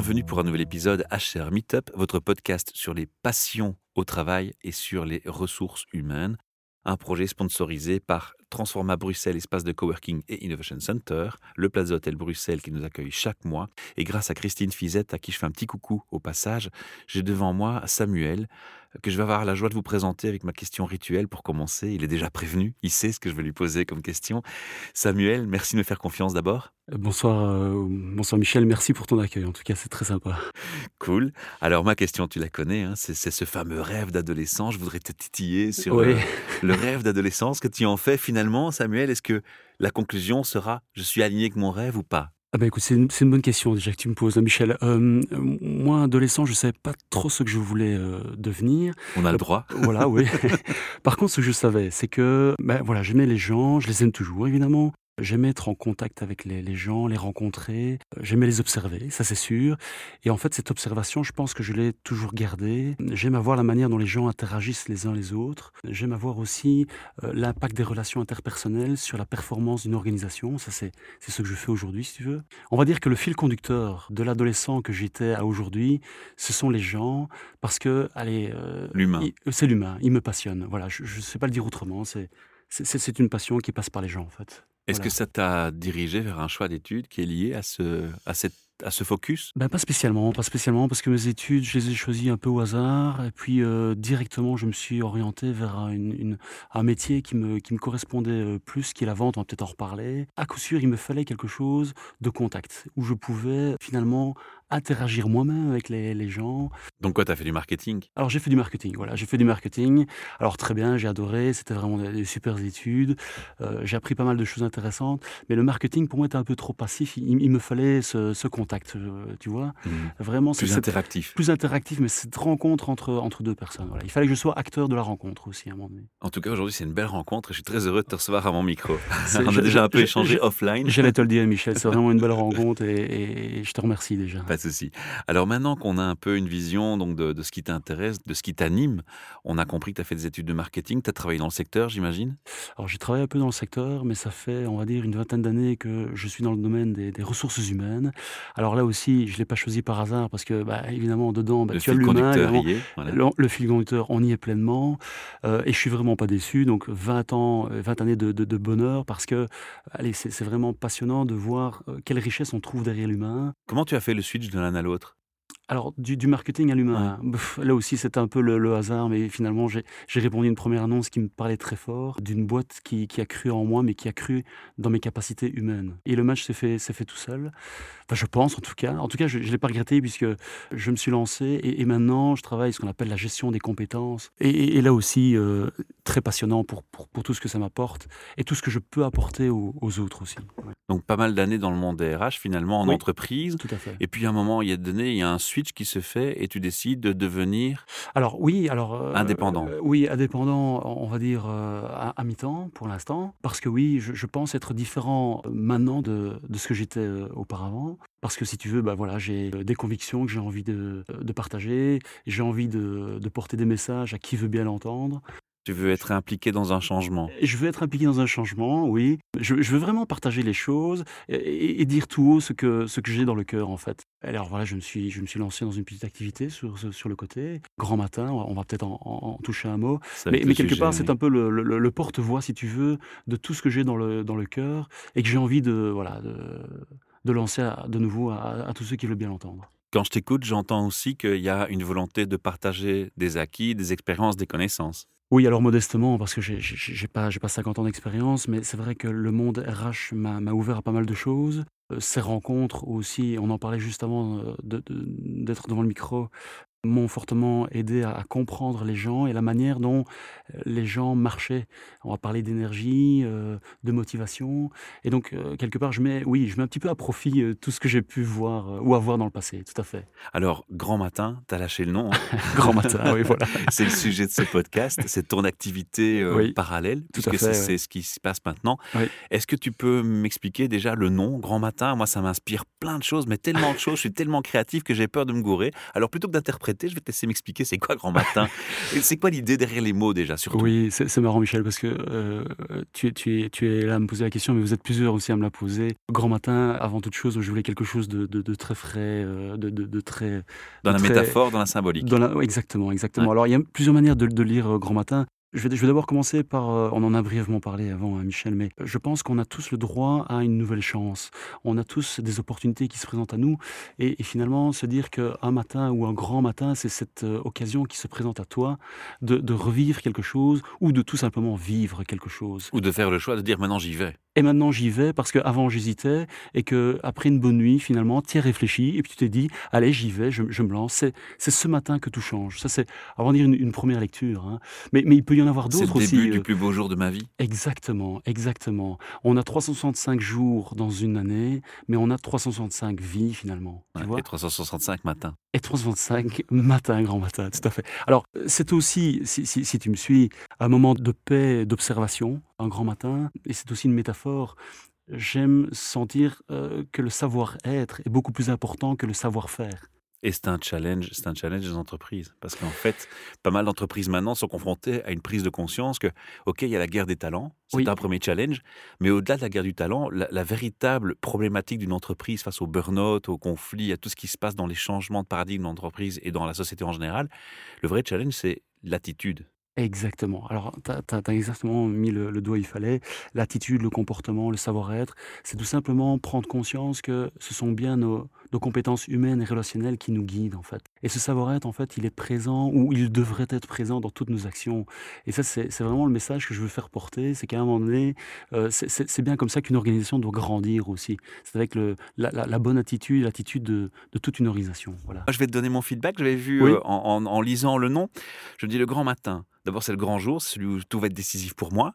Bienvenue pour un nouvel épisode HR Meetup, votre podcast sur les passions au travail et sur les ressources humaines. Un projet sponsorisé par Transforma Bruxelles, espace de coworking et innovation center, le Plaza Hotel Bruxelles qui nous accueille chaque mois. Et grâce à Christine Fizette, à qui je fais un petit coucou au passage, j'ai devant moi Samuel, que je vais avoir la joie de vous présenter avec ma question rituelle pour commencer. Il est déjà prévenu, il sait ce que je vais lui poser comme question. Samuel, merci de me faire confiance d'abord. Bonsoir, euh, bonsoir Michel, merci pour ton accueil. En tout cas, c'est très sympa. Cool. Alors ma question, tu la connais, hein, c'est ce fameux rêve d'adolescent. Je voudrais te titiller sur euh, le rêve d'adolescence que tu en fais finalement, Samuel. Est-ce que la conclusion sera je suis aligné avec mon rêve ou pas? Ah bah écoute, c'est une, bonne question déjà que tu me poses, hein, Michel. Euh, moi, adolescent, je ne savais pas trop ce que je voulais devenir. On a le droit. voilà, oui. Par contre, ce que je savais, c'est que ben, voilà, j'aimais les gens, je les aime toujours, évidemment. J'aimais être en contact avec les, gens, les rencontrer, euh, j'aimais les observer, ça c'est sûr. Et en fait, cette observation, je pense que je l'ai toujours gardée. J'aime avoir la manière dont les gens interagissent les uns les autres. J'aime avoir aussi euh, l'impact des relations interpersonnelles sur la performance d'une organisation. Ça, c'est ce que je fais aujourd'hui, si tu veux. On va dire que le fil conducteur de l'adolescent que j'étais à aujourd'hui, ce sont les gens, parce que, allez... Euh, l'humain. C'est l'humain, il me passionne. Voilà, je ne sais pas le dire autrement, c'est une passion qui passe par les gens, en fait. Est-ce que ça t'a dirigé vers un choix d'études qui est lié à ce, à cette à ce focus? Ben, Pas spécialement, pas spécialement, parce que mes études, je les ai choisies un peu au hasard, et puis euh, directement, je me suis orienté vers une, un métier qui me, qui me correspondait euh, plus, qui est la vente, on va peut-être en reparler. À coup sûr, il me fallait quelque chose de contact, où je pouvais finalement interagir moi-même avec les, les, gens. Donc quoi, tu as fait du marketing? Alors j'ai fait du marketing, voilà, j'ai fait du marketing. Alors très bien, j'ai adoré, c'était vraiment des, super études, euh, j'ai appris pas mal de choses intéressantes, mais le marketing pour moi était un peu trop passif, il, me fallait ce, ce contact, euh, tu vois. Mmh. Vraiment, plus interactif. Plus interactif, mais cette rencontre entre, entre deux personnes. Voilà. Il fallait que je sois acteur de la rencontre aussi à un moment donné. En tout cas, aujourd'hui, c'est une belle rencontre et je suis très heureux de te recevoir à mon micro. On a déjà un peu échangé offline. J'allais te le dire, Michel, c'est vraiment une belle rencontre et, et je te remercie déjà. Alors maintenant qu'on a un peu une vision donc de, ce qui t'intéresse, de ce qui t'anime, on a compris que tu as fait des études de marketing, tu as travaillé dans le secteur, j'imagine? Alors j'ai travaillé un peu dans le secteur, mais ça fait, on va dire, une vingtaine d'années que je suis dans le domaine des, ressources humaines. Alors là aussi, je ne l'ai pas choisi par hasard parce que, bah, évidemment, dedans, bah, tu as l'humain, le, fil conducteur, on y est pleinement. Euh, et je suis vraiment pas déçu. Donc 20 ans, 20 années de, bonheur parce que, allez, c'est vraiment passionnant de voir euh, quelle richesse on trouve derrière l'humain. Comment tu as fait le switch de l'un à l'autre alors, du, marketing à l'humain, là aussi c'est un peu le, hasard, mais finalement j'ai répondu à une première annonce qui me parlait très fort, d'une boîte qui, a cru en moi, mais qui a cru dans mes capacités humaines. Et le match s'est fait, fait tout seul. Enfin, je pense en tout cas. En tout cas, je ne l'ai pas regretté puisque je me suis lancé et, maintenant je travaille ce qu'on appelle la gestion des compétences. Et, là aussi, euh, très passionnant pour, pour, tout ce que ça m'apporte et tout ce que je peux apporter aux, autres aussi. Donc, pas mal d'années dans le monde des RH finalement, en entreprise. Tout à fait. Et puis, à un moment, il y a donné, il y a un qui se fait et tu décides de devenir alors oui alors euh, indépendant. euh, oui indépendant on va dire euh, à, mi-temps pour l'instant parce que oui je, pense être différent maintenant de, de ce que j'étais auparavant. Parce que si tu veux bah voilà j'ai des convictions que j'ai envie de, de partager j'ai envie de, de porter des messages à qui veut bien l'entendre tu veux être impliqué dans un changement Je veux être impliqué dans un changement, oui. Je, veux vraiment partager les choses et, dire tout haut ce que, ce que j'ai dans le cœur, en fait. Alors voilà, je me suis, je me suis lancé dans une petite activité sur, sur le côté. Grand matin, on va peut-être en, toucher un mot. Mais, mais, quelque part, c'est un peu le, le, porte-voix, si tu veux, de tout ce que j'ai dans le, dans le cœur et que j'ai envie de, voilà, de, de lancer de nouveau à, à tous ceux qui veulent bien l'entendre. Quand je t'écoute, j'entends aussi qu'il y a une volonté de partager des acquis, des expériences, des connaissances. Oui, alors modestement, parce que j'ai pas, pas 50 ans d'expérience, mais c'est vrai que le monde RH m'a ouvert à pas mal de choses. Euh, ces rencontres aussi, on en parlait juste avant euh, d'être devant le micro, m'ont fortement aidé à, comprendre les gens et la manière dont euh, les gens marchaient. On va parler d'énergie, euh, de motivation. Et donc, euh, quelque part, je mets, oui, je mets un petit peu à profit tout ce que j'ai pu voir ou avoir dans le passé, tout à fait. Alors, Grand Matin, tu as lâché le nom. Hein Grand Matin, oui, voilà. c'est le sujet de ce podcast, c'est ton activité parallèle, tout puisque c'est ce qui se passe maintenant. Est-ce que tu peux m'expliquer déjà le nom, Grand Matin? Moi, ça m'inspire plein de choses, mais tellement de choses, je suis tellement créatif que j'ai peur de me gourer. Alors, plutôt que d'interpréter, interpréter, je vais te laisser m'expliquer c'est quoi grand matin. c'est quoi l'idée derrière les mots déjà surtout? Oui, c'est marrant Michel parce que euh, tu, tu, es, tu es là à me poser la question, mais vous êtes plusieurs aussi à me la poser. Grand matin, avant toute chose, je voulais quelque chose de, de, très frais, euh, de, de, très... Dans la métaphore, dans la symbolique. Dans la, exactement, exactement. Alors il y a plusieurs manières de, lire Grand matin. Je vais, d'abord commencer par, euh, on en a brièvement parlé avant, hein, Michel, mais je pense qu'on a tous le droit à une nouvelle chance. On a tous des opportunités qui se présentent à nous, et, finalement, se dire qu'un matin ou un grand matin, c'est cette euh, occasion qui se présente à toi de, revivre quelque chose, ou de tout simplement vivre quelque chose. Ou de faire le choix de dire maintenant j'y vais. Et maintenant j'y vais parce qu'avant j'hésitais, et que après une bonne nuit, finalement, tu as réfléchi, et puis tu t'es dit, allez, j'y vais, je, me lance. C'est ce matin que tout change. Ça, c'est avant de dire une, première lecture. Hein. Mais, mais il peut y en avoir d'autres aussi. C'est le début du euh, plus beau jour de ma vie. Exactement, exactement. On a 365 jours dans une année, mais on a 365 vies finalement. Tu vois et 365 matins. Et 365 matins, grand matin, tout à fait. Alors, c'est aussi, si, si, tu me suis, un moment de paix, d'observation, un grand matin, et c'est aussi une métaphore j'aime sentir euh, que le savoir-être est beaucoup plus important que le savoir-faire. Et c'est un challenge, c'est un challenge des entreprises. Parce qu'en fait, pas mal d'entreprises maintenant sont confrontées à une prise de conscience que, OK, il y a la guerre des talents, c'est un premier challenge, mais au-delà de la guerre du talent, la, véritable problématique d'une entreprise face au burn-out, au conflit, à tout ce qui se passe dans les changements de paradigme d'entreprise et dans la société en général, le vrai challenge, c'est l'attitude. Exactement. Alors, tu as, exactement mis le, doigt il fallait. L'attitude, le comportement, le savoir-être, c'est tout simplement prendre conscience que ce sont bien nos, nos compétences humaines et relationnelles qui nous guident en fait. Et ce savoir-être en fait, il est présent ou il devrait être présent dans toutes nos actions. Et ça, c'est vraiment le message que je veux faire porter, c'est qu'à un moment donné, euh, c'est bien comme ça qu'une organisation doit grandir aussi. C'est avec le, la, bonne attitude, l'attitude de, toute une organisation. Voilà. Je vais te donner mon feedback. J'avais vu euh, en, en lisant le nom, je me dis le grand matin. D'abord, c'est le grand jour, celui où tout va être décisif pour moi.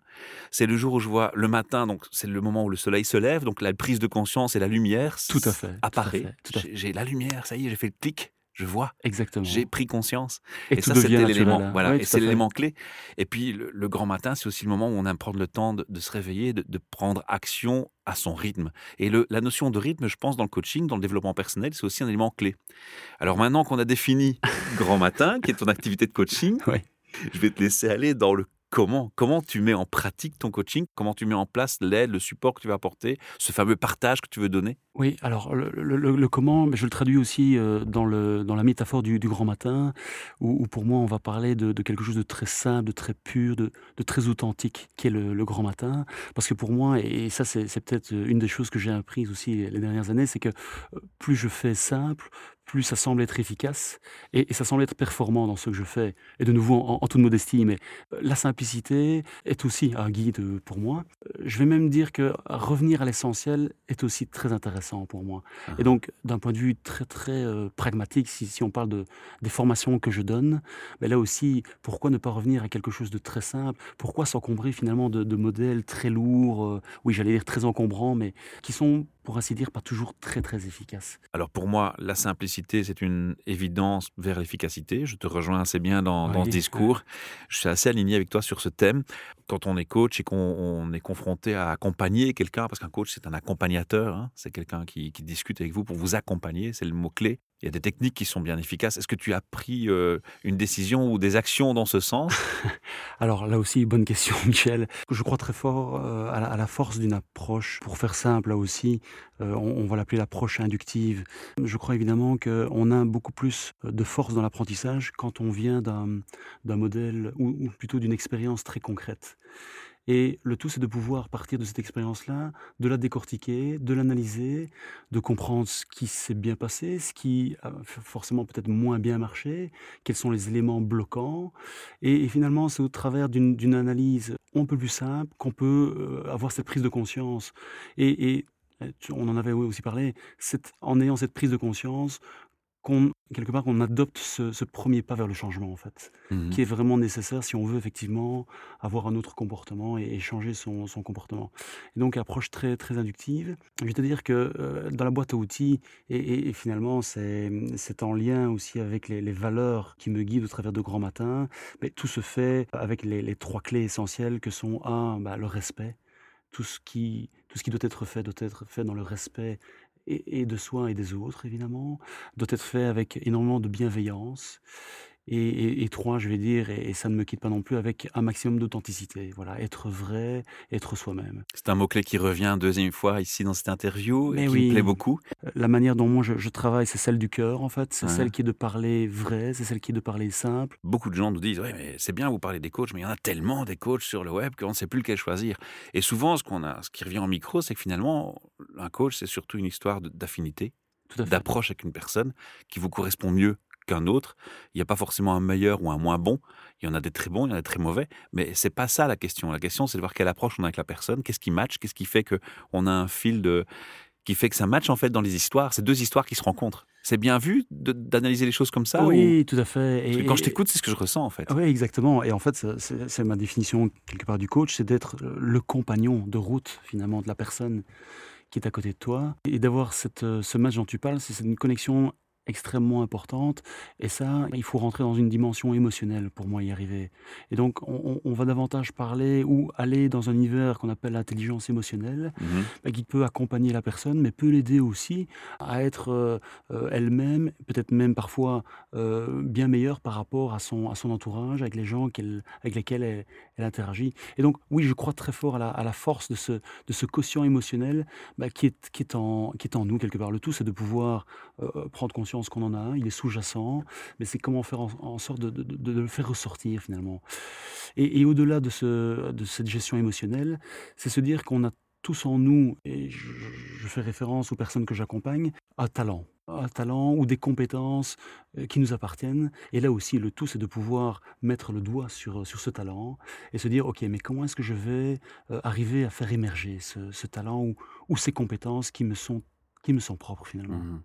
C'est le jour où je vois le matin, donc c'est le moment où le soleil se lève, donc la prise de conscience et la lumière tout à fait, apparaît. J'ai la lumière, ça y est, j'ai fait le clic, je vois. Exactement. J'ai pris conscience. Et, ça, c'était l'élément. Voilà. et c'est l'élément clé. Et puis, le, grand matin, c'est aussi le moment où on aime prendre le temps de, se réveiller, de, prendre action à son rythme. Et le, la notion de rythme, je pense, dans le coaching, dans le développement personnel, c'est aussi un élément clé. Alors maintenant qu'on a défini grand matin, qui est ton activité de coaching, je vais te laisser aller dans le comment. Comment tu mets en pratique ton coaching? Comment tu mets en place l'aide, le support que tu vas apporter, ce fameux partage que tu veux donner? Oui, alors le, comment, je le traduis aussi euh, dans, le, dans la métaphore du, grand matin, où, pour moi on va parler de, quelque chose de très simple, de très pur, de, très authentique, qui est le, grand matin. Parce que pour moi, et ça c'est peut-être une des choses que j'ai apprises aussi les dernières années, c'est que euh, plus je fais simple, plus ça semble être efficace et, ça semble être performant dans ce que je fais. Et de nouveau, en, toute modestie, mais euh, la simplicité est aussi un guide pour moi. Euh, je vais même dire que revenir à l'essentiel est aussi très intéressant pour moi. Et ah. donc, d'un point de vue très très euh, pragmatique, si, si, on parle de, des formations que je donne, mais là aussi, pourquoi ne pas revenir à quelque chose de très simple? Pourquoi s'encombrer finalement de, modèles très lourds, oui, j'allais dire très encombrants, mais qui sont pour ainsi dire, pas toujours très très efficaces. Alors pour moi, la simplicité, c'est une évidence vers l'efficacité. Je te rejoins assez bien dans, ce discours. Je suis assez aligné avec toi sur ce thème. Quand on est coach et qu'on est confronté à accompagner quelqu'un, parce qu'un coach, c'est un accompagnateur, hein, c'est quelqu'un qui, qui discute avec vous pour vous accompagner, c'est le mot-clé. Il y a des techniques qui sont bien efficaces. Est-ce que tu as pris euh, une décision ou des actions dans ce sens? Alors là aussi, bonne question, Michel. Je crois très fort euh, à, la, force d'une approche. Pour faire simple, là aussi, euh, on, va l'appeler l'approche inductive. Je crois évidemment qu'on a beaucoup plus de force dans l'apprentissage quand on vient d'un modèle ou plutôt d'une expérience très concrète. Et le tout, c'est de pouvoir partir de cette expérience-là, de la décortiquer, de l'analyser, de comprendre ce qui s'est bien passé, ce qui a forcément peut-être moins bien marché, quels sont les éléments bloquants. Et, finalement, c'est au travers d'une analyse un peu plus simple qu'on peut euh, avoir cette prise de conscience. Et, on en avait aussi parlé, en ayant cette prise de conscience, qu'on quelque part qu'on adopte ce, premier pas vers le changement en fait, mmh qui est vraiment nécessaire si on veut effectivement avoir un autre comportement et, changer son, comportement. Et donc approche très très inductive. Je vais te dire que euh, dans la boîte à outils et, finalement c'est en lien aussi avec les, valeurs qui me guident au travers de Grand Matin. Mais tout se fait avec les, trois clés essentielles que sont un bah, le respect. Tout ce qui tout ce qui doit être fait doit être fait dans le respect et de soi et des autres évidemment, doit être fait avec énormément de bienveillance et et et 3, je vais dire et et ça ne me quitte pas non plus, avec un maximum d'authenticité. Voilà, être vrai, être soi-même. C'est un mot-clé qui revient 2e fois ici dans cette interview et qui me plaît oui, beaucoup. heu, la manière dont moi je je travaille, c'est celle du cœur en fait, c'est Ouais. celle qui est de parler vrai, c'est celle qui est de parler simple. Beaucoup de gens nous disent: «Ouais, mais c'est bien, vous parlez des coachs, mais il y en a tellement des coachs sur le web qu'on ne sait plus lequel choisir» et souvent ce qu'on a ce qui revient en micro, c'est que finalement, un coach, c'est surtout une histoire d'affinité, d'approche avec une personne qui vous correspond mieux qu'un autre. Il n'y a pas forcément un meilleur ou un moins bon. Il y en a des très bons, il y en a des très mauvais, mais c'est pas ça la question. La question, c'est de voir quelle approche on a avec la personne, qu'est-ce qui match, qu'est-ce qui fait qu'on a un fil de qui fait que ça match en fait dans les histoires? C'est 2 histoires qui se rencontrent. C'est bien vu d'analyser les choses comme ça ou? Oui, tout à fait que et quand je t'écoute, c'est ce que je ressens en fait. oui, exactement et en fait, c'est ma définition quelque part du coach, c'est d'être, le compagnon de route finalement de la personne qui est à côté de toi et d'avoir ce match dont tu parles, c'est une connexion extrêmement importante et ça, il faut rentrer dans une dimension émotionnelle pour moi y arriver. Et donc on va davantage parler ou aller dans un univers qu'on appelle l'intelligence émotionnelle, Mmh bah, qui peut accompagner la personne, mais peut l'aider aussi à être, heu heu, elle-même, peut-être même parfois, heu, bien meilleure par rapport à son à son entourage, avec les gens avec lesquels elle elle interagit. Et donc oui, je crois très fort à la à la force de ce de ce quotient émotionnel, bah, qui est qui est en qui est en nous quelque part. Le tout, c'est de pouvoir, heu heu, prendre conscience qu'on en a un, il est sous-jacent, mais c'est comment faire en sorte de le faire ressortir finalement et au-delà de ce de cette gestion émotionnelle, c'est se dire qu'on a tous en nous et je fais référence aux personnes que j'accompagne, un talent. Un talent ou des compétences, heu, qui nous appartiennent et là aussi le tout c'est de pouvoir mettre le doigt sur, ce talent et se dire: «OK, mais comment est-ce que je vais, arriver à faire émerger ce talent ou ces compétences qui me sont qui me sont propres finalement?» Mmh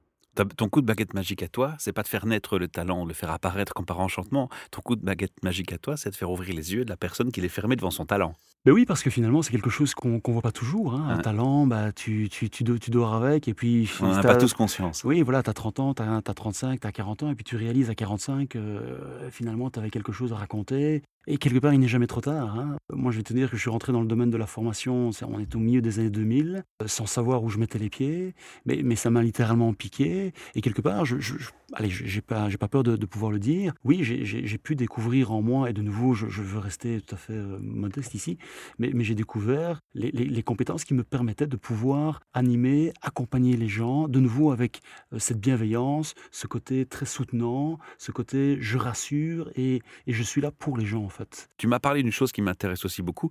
ton coup de baguette magique à toi, c'est pas de faire naître le talent, de le faire apparaître comme par enchantement. Ton coup de baguette magique à toi, c'est de faire ouvrir les yeux de la personne qui les fermait devant son talent. Beh, oui, parce que finalement, c'est quelque chose qu'on qu'on voit pas toujours, hein. Un Ouais. talent, bah, tu tu tu do tu dors avec et puis On en si a tu pas tous conscience. oui, voilà, tu as 30 ans, tu as as 35, tu as 40 ans et puis tu réalises à 45, heu, finalement, tu avais quelque chose à raconter et quelque part, il n'est jamais trop tard, hein. Moi, je vais te dire que je suis rentré dans le domaine de la formation, on est au milieu des années 2000, heu, sans savoir où je mettais les pieds, mais ça m'a littéralement piqué et quelque part, je je allez, j'ai pas j'ai pas peur de pouvoir le dire. Oui, j'ai pu découvrir en moi et de nouveau, je veux rester tout à fait, heu, modeste ici, mais j'ai découvert les compétences qui me permettaient de pouvoir animer, accompagner les gens, de nouveau avec, heu, cette bienveillance, ce côté très soutenant, ce côté je rassure et et je suis là pour les gens, en fait. Tu m'as parlé d'une chose qui m'intéresse aussi beaucoup.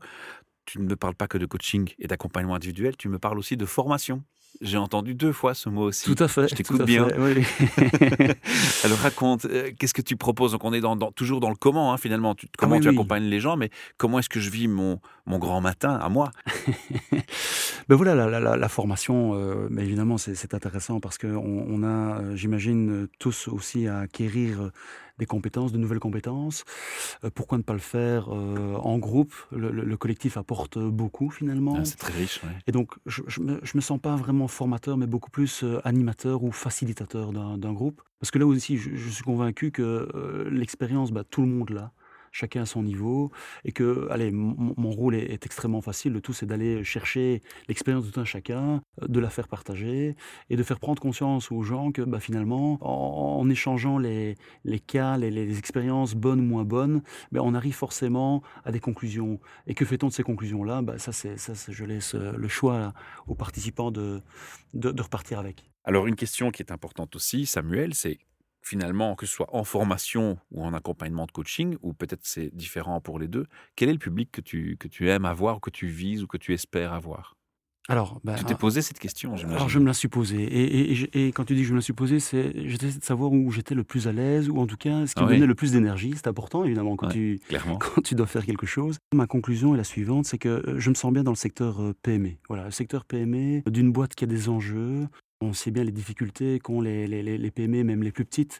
Tu ne me parles pas que de coaching et d'accompagnement individuel, tu me parles aussi de formation. J'ai entendu 2 fois ce mot Tout aussi. à fait, Je tout t'écoute bien. fait, oui. Alors raconte, heu, qu'est-ce que tu proposes? Donc on est dans dans toujours dans le comment, hein, finalement. Tu Ah comment oui, tu oui. accompagnes les gens, mais comment est-ce que je vis mon mon grand matin à moi? Ben voilà, la la la la formation, heu, beh, évidemment, c'est intéressant parce qu'on on a, heu, j'imagine, tous aussi à acquérir, des compétences, de nouvelles compétences. Heu, pourquoi ne pas le faire, heu, en groupe? Le le le collectif apporte, beaucoup finalement Ah, c'est très riche, ouais. et donc je je me je me sens pas vraiment formateur, mais beaucoup plus, heu, animateur ou facilitateur d'un groupe. Parce que là aussi, je je suis convaincu que, l'expérience, bah, tout le monde l'a. Chacun à son niveau et que, allez, mon rôle est extrêmement facile. Le tout, c'est d'aller chercher l'expérience de tout un chacun, heu, de la faire partager et de faire prendre conscience aux gens que, bah, finalement, en échangeant les les cas, les les expériences bonnes ou moins bonnes, beh, on arrive forcément à des conclusions et que fait-on de ces conclusions-là? Bah, ça, c'est ça, je laisse, heu, le choix aux participants de de repartir avec. Alors une question qui est importante aussi, Samuel, c'est finalement, que ce soit en formation ou en accompagnement de coaching, ou peut-être c'est différent pour les 2, quel est le public que tu que tu aimes avoir ou que tu vises ou que tu espères avoir? Alors, bah, Tu t'es a posé cette question, alors je me la suis posée et et et je et quand tu dis que je me la suis posée, c'est j'essaie de savoir où j'étais le plus à l'aise ou en tout cas ce qui Ah me oui. donnait le plus d'énergie. C'est important évidemment quand Ouais, tu clairement. quand tu dois faire quelque chose. Ma conclusion est la suivante, c'est que, heu, je me sens bien dans le secteur, heu, PME. Voilà, le secteur PME d'une boîte qui a des enjeux. On sait bien les difficultés qu'ont les les les les PME, même les plus petites,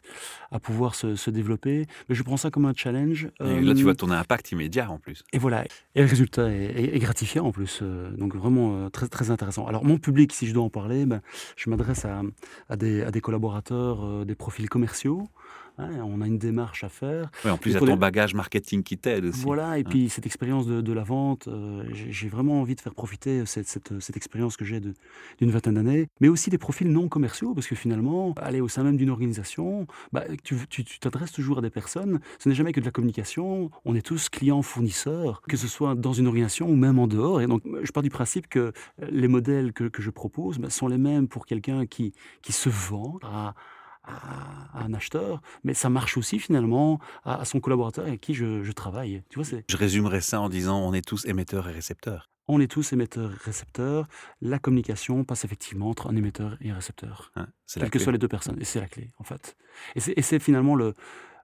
à pouvoir se se développer. Mais je prends ça comme un challenge, Et là, tu vois hem ton impact immédiat en plus. et voilà et le résultat est est est gratifiant en plus, heu, donc vraiment, heu, très très intéressant. Alors mon public, si je dois en parler, ben, je m'adresse à à des à des collaborateurs, des profils commerciaux, Hein, on a une démarche à faire. en plus, il y a ton bagage marketing qui t'aide aussi. Voilà, et puis cette expérience de, la vente, euh, j'ai vraiment envie de faire profiter cette, cette, expérience que j'ai d'une vingtaine d'années, mais aussi des profils non commerciaux, parce que finalement, aller au sein même d'une organisation, bah, tu t'adresses toujours à des personnes, ce n'est jamais que de la communication, on est tous clients, fournisseurs, que ce soit dans une organisation ou même en dehors. Et donc, je pars du principe que les modèles que, je propose bah, sont les mêmes pour quelqu'un qui, qui se vend à à, un acheteur, mais ça marche aussi finalement à, son collaborateur avec qui je, travaille. Tu vois, je résumerais ça en disant on est tous émetteurs et récepteurs. On est tous émetteurs et récepteurs. La communication passe effectivement entre un émetteur et un récepteur. Hein, quelles que soient les deux personnes. Et c'est la clé, en fait. Et c'est finalement le,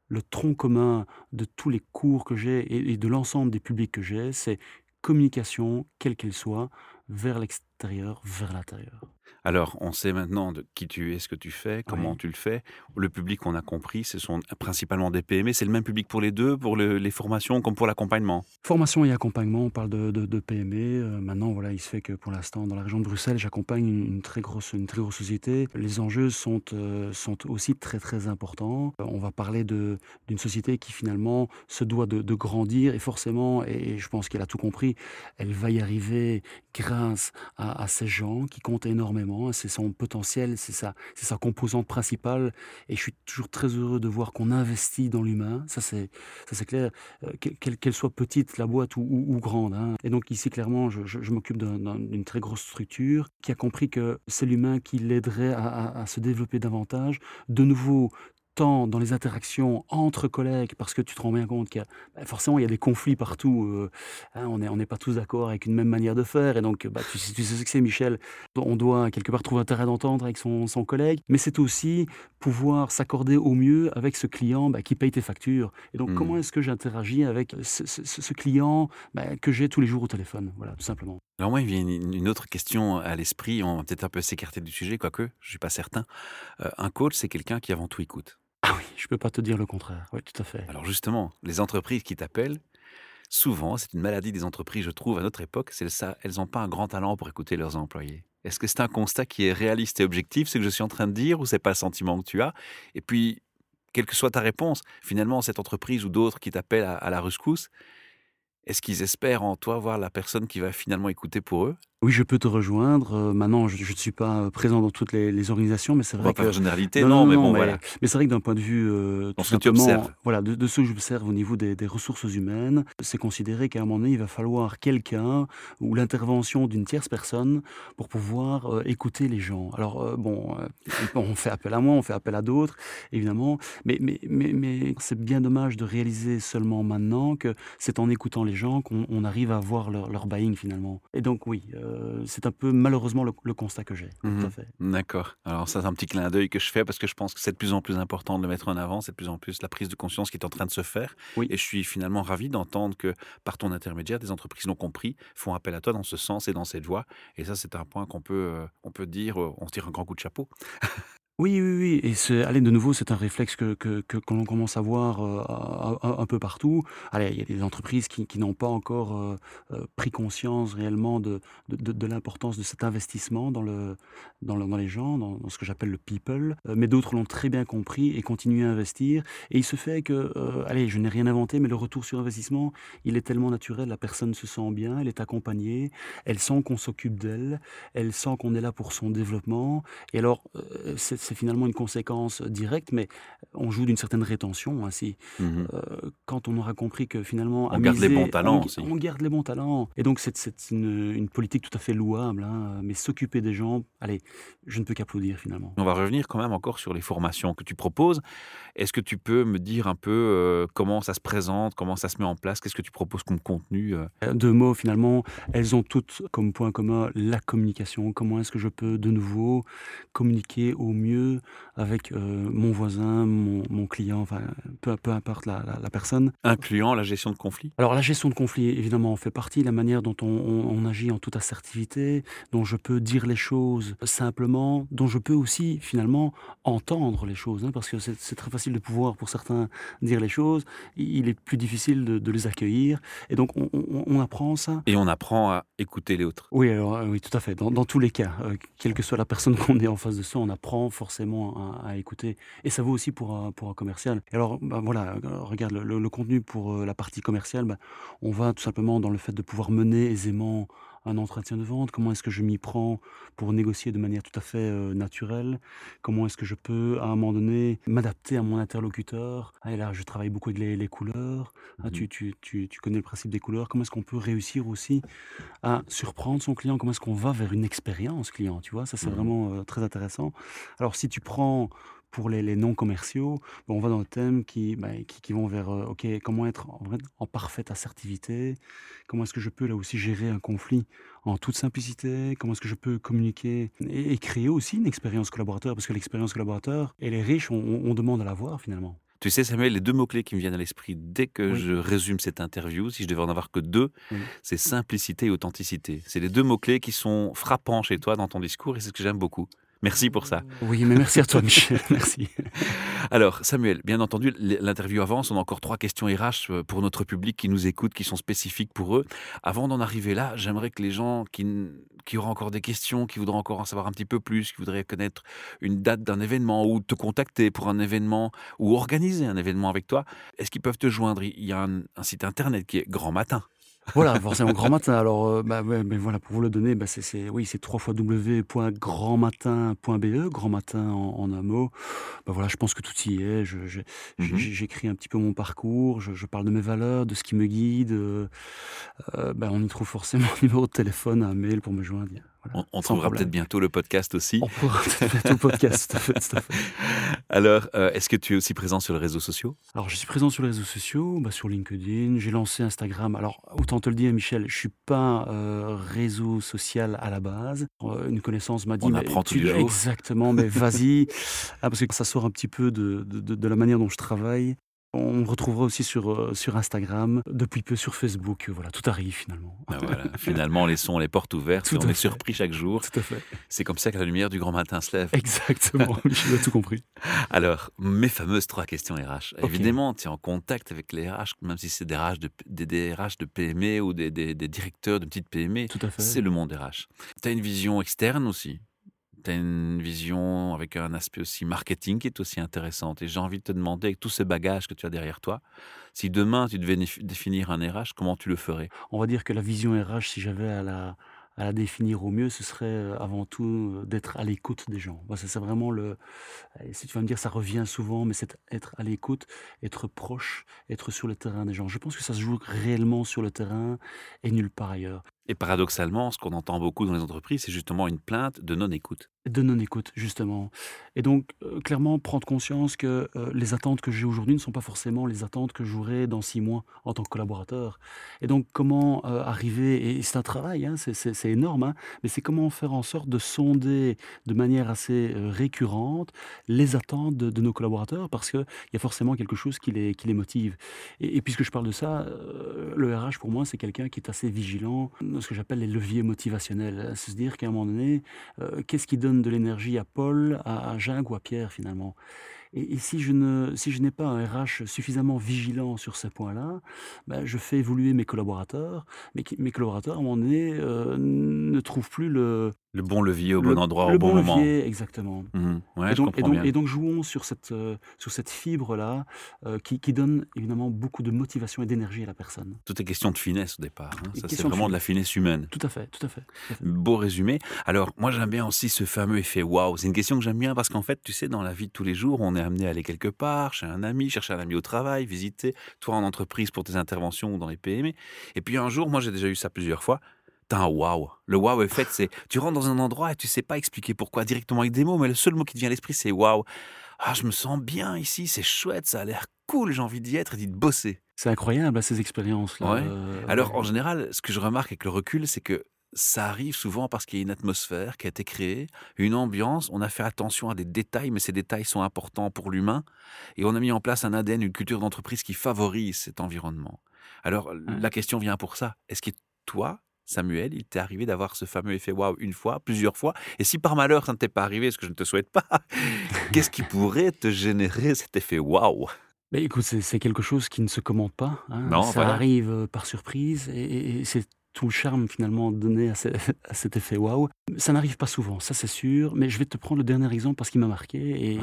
le tronc commun de tous les cours que j'ai et de l'ensemble des publics que j'ai, c'est communication, quelle qu'elle soit, vers l'extérieur, vers l'intérieur. Alors, on sait maintenant de qui tu es, ce que tu fais, comment tu le fais. Le public, on a compris, ce sont principalement des PME. C'est le même public pour les deux, pour les formations comme pour l'accompagnement? Formation et accompagnement, on parle de, PME. Euh, maintenant, voilà, il se fait que pour l'instant, dans la région de Bruxelles, j'accompagne une, très grosse, une très grosse société. Les enjeux sont, euh, sont aussi très, très importants. Euh, on va parler d'une société qui finalement se doit de, grandir et forcément, et, je pense qu'elle a tout compris, elle va y arriver grâce à, à ces gens qui comptent énormément c'est son potentiel, c'est sa, c'est sa composante principale. Et je suis toujours très heureux de voir qu'on investit dans l'humain. Ça, c'est, ça, c'est clair, euh, qu'elle, soit petite, la boîte, ou, grande. Hein. Et donc, ici, clairement, je, m'occupe d'une très grosse structure qui a compris que c'est l'humain qui l'aiderait à, à se développer davantage. De nouveau, tant dans les interactions entre collègues, parce que tu te rends bien compte qu'il y a bah, forcément il y a des conflits partout. Euh, hein, on n'est on pas tous d'accord avec une même manière de faire, et donc bah, tu, tu, sais ce que c'est, Michel. On doit quelque part trouver un terrain d'entendre avec son, son, collègue, mais c'est aussi pouvoir s'accorder au mieux avec ce client bah, qui paye tes factures. Et donc, comment mmh. est-ce que j'interagis avec ce, client que j'ai tous les jours au téléphone? Voilà, tout simplement. Alors moi, il vient une, autre question à l'esprit. On va peut-être un peu s'écarter du sujet, quoique je suis pas certain. Euh, un coach, c'est quelqu'un qui avant tout écoute. Ah oui, je peux pas te dire le contraire. Oui, tout à fait. Alors justement, les entreprises qui t'appellent, souvent, c'est une maladie des entreprises, je trouve, à notre époque, c'est ça, elles n'ont pas un grand talent pour écouter leurs employés. Est-ce que c'est un constat qui est réaliste et objectif, ce que je suis en train de dire, ou c'est pas le sentiment que tu as? Et puis, quelle que soit ta réponse, finalement, cette entreprise ou d'autres qui t'appellent à, à la rescousse, est-ce qu'ils espèrent en toi voir la personne qui va finalement écouter pour eux? Oui, je peux te rejoindre. Euh, maintenant, je ne suis pas euh, présent dans toutes les, organisations, mais c'est vrai que... Pas généralité, non, mais bon, voilà. Mais c'est vrai que d'un point de vue... Euh, tout ce que Voilà, de, ce que j'observe au niveau des, ressources humaines, c'est considéré qu'à un moment donné, il va falloir quelqu'un ou l'intervention d'une tierce personne pour pouvoir écouter les gens. Alors, bon, on fait appel à moi, on fait appel à d'autres, évidemment, mais, mais, mais, mais c'est bien dommage de réaliser seulement maintenant que c'est en écoutant les gens qu'on arrive à voir leur, leur buying, finalement. Et donc, oui... Euh, c'est un peu malheureusement le, constat que j'ai. Mhm. D'accord. Alors ça, c'est un petit clin d'œil que je fais parce que je pense que c'est de plus en plus important de le mettre en avant. C'est de plus en plus la prise de conscience qui est en train de se faire. Oui. Et je suis finalement ravi d'entendre que par ton intermédiaire, des entreprises l'ont compris, font appel à toi dans ce sens et dans cette voie. Et ça, c'est un point qu'on peut, euh, on peut dire, euh, on tire un grand coup de chapeau. Oui, oui, oui et c'est allez, de nouveau, c'est un réflexe que l'on commence à voir, euh, un peu partout. Allez, il y a des entreprises qui n'ont pas encore, euh, euh, pris conscience réellement de de l'importance de cet investissement dans le dans le dans les gens, dans ce que j'appelle le people, mais d'autres l'ont très bien compris et continuent à investir. Et il se fait que, allez, je n'ai rien inventé, mais le retour sur investissement, il est tellement naturel, la personne se sent bien, elle est accompagnée, elle sent qu'on s'occupe d'elle, elle sent qu'on est là pour son développement. Et alors, c'est finalement une conséquence directe, mais on joue d'une certaine rétention ainsi. Mmh euh, quand on aura compris que finalement... On garde les bons talents on, aussi. On garde les bons talents. Et donc c'est une, une, politique tout à fait louable, hein, mais s'occuper des gens, allez, je ne peux qu'applaudir finalement. On va revenir quand même encore sur les formations que tu proposes. Est-ce que tu peux me dire un peu euh, comment ça se présente, comment ça se met en place, qu'est-ce que tu proposes comme contenu euh? Deux mots finalement, elles ont toutes comme point commun la communication. Comment est-ce que je peux de nouveau communiquer au mieux avec euh, mon voisin, mon, client, enfin, peu, peu importe la, personne. Incluant la gestion de conflits Alors la gestion de conflits, évidemment, en fait partie, la manière dont on, agit en toute assertivité, dont je peux dire les choses simplement, dont je peux aussi finalement entendre les choses, hein, parce que c'est très facile de pouvoir pour certains dire les choses, il est plus difficile de, les accueillir, et donc on, apprend ça. Et on apprend à écouter les autres. Oui, alors, oui, tout à fait, dans, tous les cas, euh, quelle que soit la personne qu'on est en face de soi, on apprend forcément forcément à, écouter. Et ça vaut aussi pour un, pour un commercial. Et alors, bah, voilà, regarde, le, le contenu pour euh, la partie commerciale, bah, on va tout simplement dans le fait de pouvoir mener aisément un entretien de vente Comment est-ce que je m'y prends pour négocier de manière tout à fait euh, naturelle Comment est-ce que je peux, à un moment donné, m'adapter à mon interlocuteur ah, Et là, je travaille beaucoup avec les, couleurs. Ah, tu, tu, tu, tu, connais le principe des couleurs. Comment est-ce qu'on peut réussir aussi à surprendre son client? Comment est-ce qu'on va vers une expérience client? Tu vois, ça c'est mmh vraiment euh, très intéressant. Alors, si tu prends pour les, non commerciaux, on va dans le thème qui, bah, qui, vont vers euh, ok comment être en, en parfaite assertivité, comment est-ce que je peux là aussi gérer un conflit en toute simplicité, comment est-ce que je peux communiquer et, créer aussi une expérience collaborateur? Parce que l'expérience collaborateur elle est riche, on, demande à la voir finalement. Tu sais, Samuel, les deux mots-clés qui me viennent à l'esprit dès que je résume cette interview, si je devais en avoir que deux, c'est simplicité et authenticité. C'est les deux mots-clés qui sont frappants chez toi dans ton discours et c'est ce que j'aime beaucoup. Merci pour ça. Oui, mais merci à toi, Michel. merci. Alors, Samuel, bien entendu, l'interview avance. On a encore trois questions RH euh, pour notre public qui nous écoute, qui sont spécifiques pour eux. Avant d'en arriver là, j'aimerais que les gens qui, qui auront encore des questions, qui voudraient encore en savoir un petit peu plus, qui voudraient connaître une date d'un événement ou te contacter pour un événement ou organiser un événement avec toi, est-ce qu'ils peuvent te joindre? Il y a un, un site internet qui est Grand Matin. Voilà, forcément grand matin. Alors, euh, bah, mais voilà, pour vous le donner, bah, c'est, oui, c'est www.grandmatin.be, grand matin en, un mot. Bah, voilà, je pense que tout y est. Je, mmh j'écris un petit peu mon parcours, je, parle de mes valeurs, de ce qui me guide. Euh, euh, on y trouve forcément un numéro de téléphone, un mail pour me joindre. On, trouvera peut-être bientôt le podcast aussi. On pourra bientôt le podcast, tout fait. Alors, euh, est-ce que tu es aussi présent sur les réseaux sociaux? Alors, je suis présent sur les réseaux sociaux, bah, sur LinkedIn. J'ai lancé Instagram. Alors, autant te le dire, Michel, je suis pas euh, réseau social à la base. Euh, une connaissance m'a dit. On apprend tu, Exactement, mais vas-y. Ah, parce que ça sort un petit peu de, de la manière dont je travaille. On me retrouvera aussi sur, euh, sur Instagram, depuis peu sur Facebook. Voilà, tout arrive finalement. Ben voilà, finalement, laissons les portes ouvertes on est surpris chaque jour. Tout à fait. C'est comme ça que la lumière du grand matin se lève. Exactement, j'ai tout compris. Alors, mes fameuses trois questions RH. Évidemment, tu es en contact avec les RH, même si c'est des RH de, des, RH de PME ou des, des, des directeurs de petites PME. Tout à fait. C'est le monde RH. Tu as une vision externe aussi? Tu as une vision avec un aspect aussi marketing qui est aussi intéressante. Et j'ai envie de te demander, avec tout ce bagage que tu as derrière toi, si demain tu devais définir un RH, comment tu le ferais? On va dire que la vision RH, si j'avais à la, à la définir au mieux, ce serait euh, avant tout euh, d'être à l'écoute des gens. c'est vraiment le. Si tu vas me dire, ça revient souvent, mais c'est être à l'écoute, être proche, être sur le terrain des gens. Je pense que ça se joue réellement sur le terrain et nulle part ailleurs. Et paradoxalement, ce qu'on entend beaucoup dans les entreprises, c'est justement une plainte de non-écoute. De non-écoute, justement. Et donc, euh, clairement, prendre conscience que euh, les attentes que j'ai aujourd'hui ne sont pas forcément les attentes que j'aurai dans six mois en tant que collaborateur. Et donc, comment euh, arriver, et c'est un travail, hein, c'est énorme, hein, mais c'est comment faire en sorte de sonder de manière assez récurrente les attentes de, nos collaborateurs, parce qu'il y a forcément quelque chose qui les, motive. Et, et puisque je parle de ça, le RH, pour moi, c'est quelqu'un qui est assez vigilant ce que j'appelle les leviers motivationnels. C'est se dire qu'à un moment donné, euh, qu'est-ce qui donne de l'énergie à Paul, à, Jacques ou à Pierre finalement? Et, si je ne si je n'ai pas un RH suffisamment vigilant sur ces points-là, ben, je fais évoluer mes collaborateurs, mais mes collaborateurs à un moment donné euh, ne trouvent plus le le bon levier au bon endroit au bon, bon moment. exactement. Mmh. et, donc, et, donc, jouons sur cette, euh, sur cette fibre-là euh, qui, qui, donne évidemment beaucoup de motivation et d'énergie à la personne. Tout est question de finesse au départ. Hein. Ça, c'est vraiment de, la finesse humaine. Tout à fait, tout à fait. Beau résumé. Alors, moi, j'aime bien aussi ce fameux effet waouh. C'est une question que j'aime bien parce qu'en fait, tu sais, dans la vie de tous les jours, on est amené à aller quelque part, chez un ami, chercher un ami au travail, visiter, toi en entreprise pour tes interventions ou dans les PME. Et puis un jour, moi, j'ai déjà eu ça plusieurs fois T'as un wow. Le wow effet, c'est tu rentres dans un endroit et tu sais pas expliquer pourquoi directement avec des mots, mais le seul mot qui te vient à l'esprit, c'est wow. Ah, je me sens bien ici, c'est chouette, ça a l'air cool, j'ai envie d'y être et d'y bosser. C'est incroyable, ces expériences-là. Euh, Alors, en général, ce que je remarque avec le recul, c'est que ça arrive souvent parce qu'il y a une atmosphère qui a été créée, une ambiance, on a fait attention à des détails, mais ces détails sont importants pour l'humain, et on a mis en place un ADN, une culture d'entreprise qui favorise cet environnement. Alors, la question vient pour ça. Est-ce que toi, Samuel, il t'est arrivé d'avoir ce fameux effet waouh une fois, plusieurs fois? Et si par malheur ça ne t'est pas arrivé, ce que je ne te souhaite pas, qu'est-ce qui pourrait te générer cet effet waouh? Mais écoute, c'est quelque chose qui ne se commande pas. Hein. ça arrive euh, par surprise et, c'est tout le charme finalement donné à, à cet effet waouh. Ça n'arrive pas souvent, ça c'est sûr, mais je vais te prendre le dernier exemple parce qu'il m'a marqué et,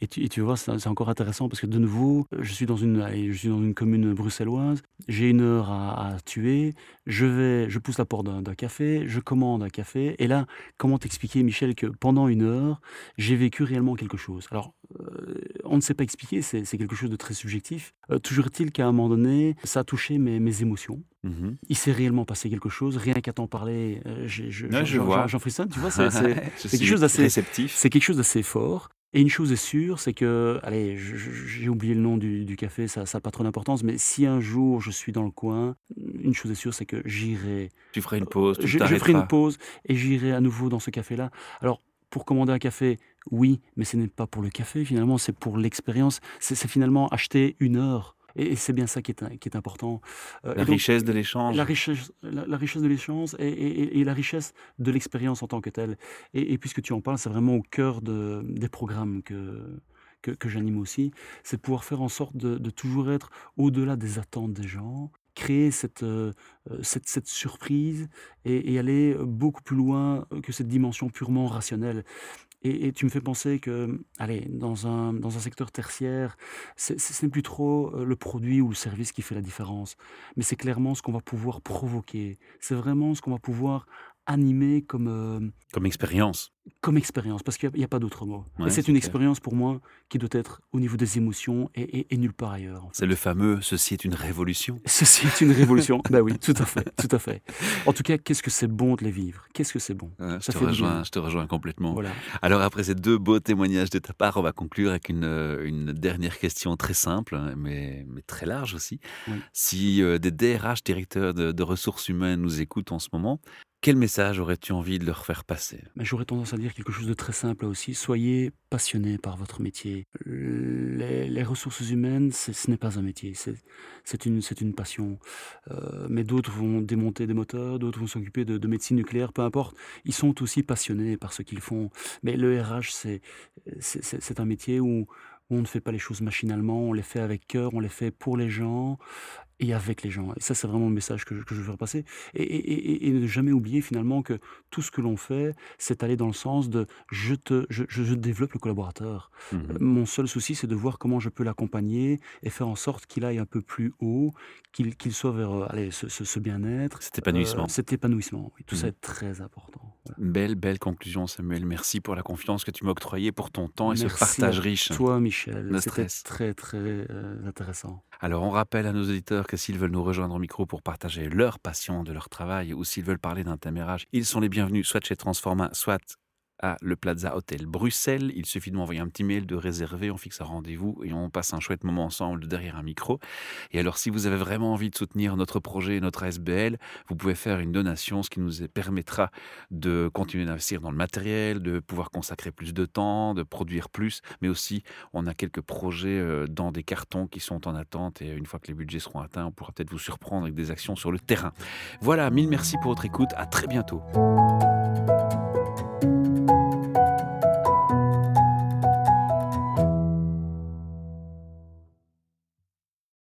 et, tu, et, tu, vois, c'est encore intéressant parce que de nouveau, je suis dans une, je suis dans une commune bruxelloise, j'ai une heure à, à, tuer, je vais, je pousse la porte d'un café, je commande un café et là, comment t'expliquer Michel que pendant une heure, j'ai vécu réellement quelque chose? Alors, euh, on ne sait pas expliquer, c'est quelque chose de très subjectif. Euh, toujours est-il qu'à un moment donné, ça a touché mes, mes émotions. Mmh Il s'est réellement passé quelque chose, rien qu'à t'en parler, euh, j'en frissonne, tu vois, c'est quelque chose d'assez C'est quelque chose d'assez fort. Et une chose est sûre, c'est que, allez, j'ai oublié le nom du, café, ça n'a pas trop d'importance, mais si un jour je suis dans le coin, une chose est sûre, c'est que j'irai. Tu ferai une pause, tu je, je ferai une pause et j'irai à nouveau dans ce café-là. Alors, pour commander un café, oui, mais ce n'est pas pour le café finalement, c'est pour l'expérience. C'est finalement acheter une heure. Et, c'est bien ça qui est, qui est important. Euh, la richesse de l'échange. La richesse, la, richesse de l'échange et, la richesse de l'expérience en tant que telle. Et, puisque tu en parles, c'est vraiment au cœur de, des programmes que, que, j'anime aussi, c'est de pouvoir faire en sorte de, de toujours être au-delà des attentes des gens, créer cette, euh, euh, cette, cette, surprise et, aller beaucoup plus loin que cette dimension purement rationnelle. Et, tu me fais penser que, allez, dans un, dans un secteur tertiaire, ce n'est plus trop euh, le produit ou le service qui fait la différence, mais c'est clairement ce qu'on va pouvoir provoquer. C'est vraiment ce qu'on va pouvoir animé comme... Euh, comme expérience. Comme expérience, parce qu'il n'y a, pas d'autre mot. et c'est une expérience pour moi qui doit être au niveau des émotions et, nulle part ailleurs. C'est le fameux « ceci est une révolution ». Ceci est une révolution, ben oui, tout à fait, tout à fait. En tout cas, qu'est-ce que c'est bon de les vivre? Qu'est-ce que c'est bon? Je, te rejoins, je te rejoins complètement. Voilà. Alors après ces deux beaux témoignages de ta part, on va conclure avec une, une dernière question très simple, hein, mais, mais très large aussi. Si euh, des DRH, directeurs de, de ressources humaines, nous écoutent en ce moment, quel message aurais-tu envie de leur faire passer? J'aurais tendance à dire quelque chose de très simple aussi. Soyez passionnés par votre métier. Les, ressources humaines, ce n'est pas un métier, c'est une, passion. Euh, mais d'autres vont démonter des moteurs, d'autres vont s'occuper de, de, médecine nucléaire, peu importe. Ils sont aussi passionnés par ce qu'ils font. Mais le RH, c'est un métier où on ne fait pas les choses machinalement, on les fait avec cœur, on les fait pour les gens et avec les gens. Et ça, c'est vraiment le message que je, que je veux faire passer. Et, ne jamais oublier finalement que tout ce que l'on fait, c'est aller dans le sens de je, te, je, je développe le collaborateur. Mmh mon seul souci, c'est de voir comment je peux l'accompagner et faire en sorte qu'il aille un peu plus haut, qu'il qu'il soit vers euh, allez, ce, ce, bien-être. Cet épanouissement. Euh, cet épanouissement, oui. Tout ça mmh est très important. Belle, belle conclusion, Samuel. Merci pour la confiance que tu m'as octroyée, pour ton temps et ce partage riche. toi, Michel. C'était très, très euh, intéressant. Alors, on rappelle à nos auditeurs que s'ils veulent nous rejoindre au micro pour partager leur passion de leur travail ou s'ils veulent parler d'un témérage, ils sont les bienvenus, soit chez Transforma, soit à le Plaza Hotel Bruxelles. Il suffit de m'envoyer un petit mail, de réserver, on fixe un rendez-vous et on passe un chouette moment ensemble derrière un micro. Et alors, si vous avez vraiment envie de soutenir notre projet, notre ASBL, vous pouvez faire une donation, ce qui nous permettra de continuer d'investir dans le matériel, de pouvoir consacrer plus de temps, de produire plus, mais aussi on a quelques projets euh, dans des cartons qui sont en attente et une fois que les budgets seront atteints, on pourra peut-être vous surprendre avec des actions sur le terrain. Voilà, mille merci pour votre écoute, à très bientôt.